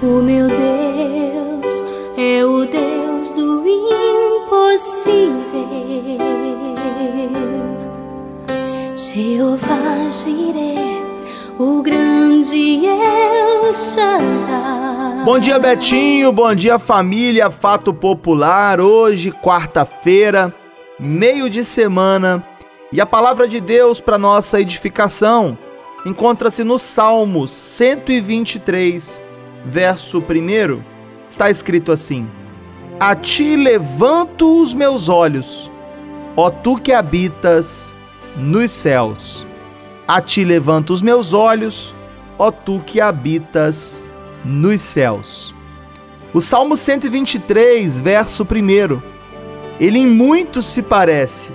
O meu Deus é o Deus do impossível. Jeová Jireh, o grande El Shaddai. Bom dia, Betinho. Bom dia, família. Fato Popular. Hoje, quarta-feira, meio de semana. E a palavra de Deus para nossa edificação encontra-se no Salmos 123, verso 1. Está escrito assim: A ti levanto os meus olhos, ó tu que habitas nos céus. A ti levanto os meus olhos, ó tu que habitas nos céus. O Salmo 123, verso 1, ele em muito se parece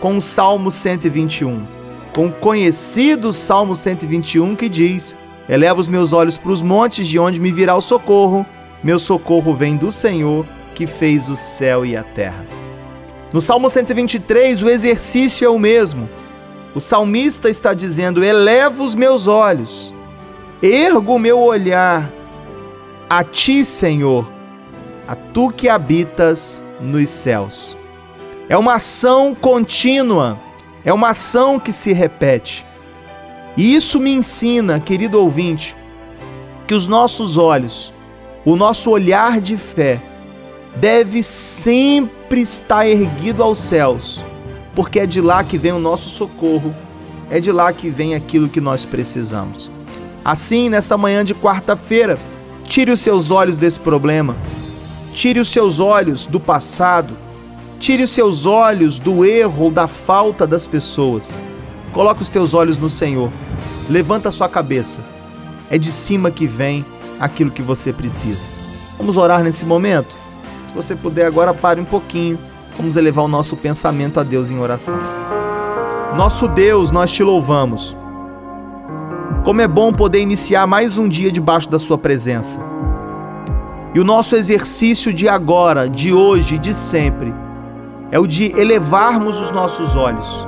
com o Salmo 121, com o conhecido Salmo 121 que diz: Eleva os meus olhos para os montes, de onde me virá o socorro. Meu socorro vem do Senhor, que fez o céu e a terra. No Salmo 123, o exercício é o mesmo. O salmista está dizendo: Eleva os meus olhos, ergo o meu olhar a ti, Senhor, a tu que habitas nos céus. É uma ação contínua, é uma ação que se repete. E isso me ensina, querido ouvinte, que os nossos olhos, o nosso olhar de fé, deve sempre estar erguido aos céus, porque é de lá que vem o nosso socorro, é de lá que vem aquilo que nós precisamos. Assim, nessa manhã de quarta-feira, tire os seus olhos desse problema, tire os seus olhos do passado, tire os seus olhos do erro ou da falta das pessoas. Coloque os teus olhos no Senhor. Levanta a sua cabeça. É de cima que vem aquilo que você precisa. Vamos orar nesse momento? Se você puder agora, pare um pouquinho. Vamos elevar o nosso pensamento a Deus em oração. Nosso Deus, nós te louvamos. Como é bom poder iniciar mais um dia debaixo da Sua presença. E o nosso exercício de agora, de hoje de sempre, é o de elevarmos os nossos olhos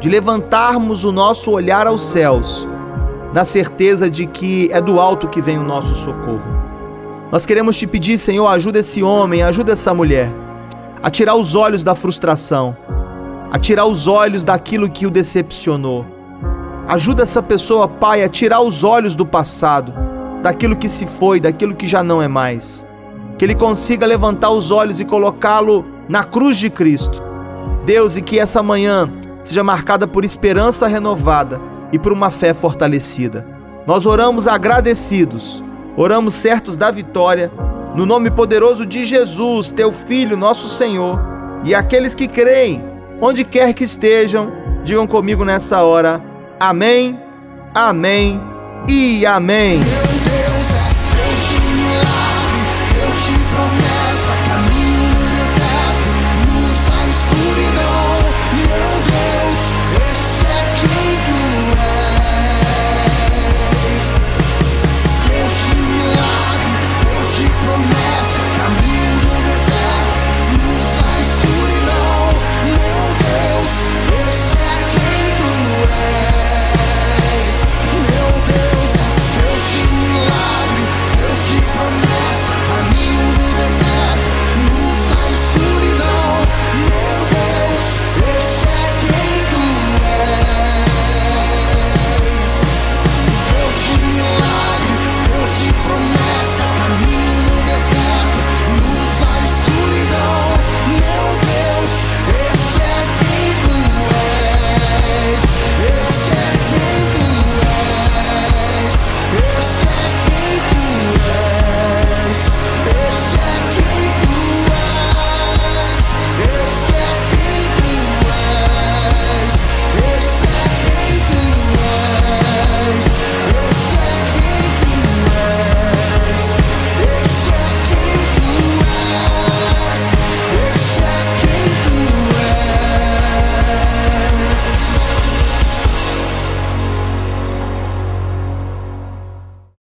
de levantarmos o nosso olhar aos céus, na certeza de que é do alto que vem o nosso socorro. Nós queremos te pedir, Senhor, ajuda esse homem, ajuda essa mulher a tirar os olhos da frustração, a tirar os olhos daquilo que o decepcionou. Ajuda essa pessoa, Pai, a tirar os olhos do passado, daquilo que se foi, daquilo que já não é mais. Que ele consiga levantar os olhos e colocá-lo na cruz de Cristo. Deus, e que essa manhã seja marcada por esperança renovada e por uma fé fortalecida. Nós oramos agradecidos, oramos certos da vitória, no nome poderoso de Jesus, teu Filho, nosso Senhor, e aqueles que creem, onde quer que estejam, digam comigo nessa hora: Amém, Amém e Amém.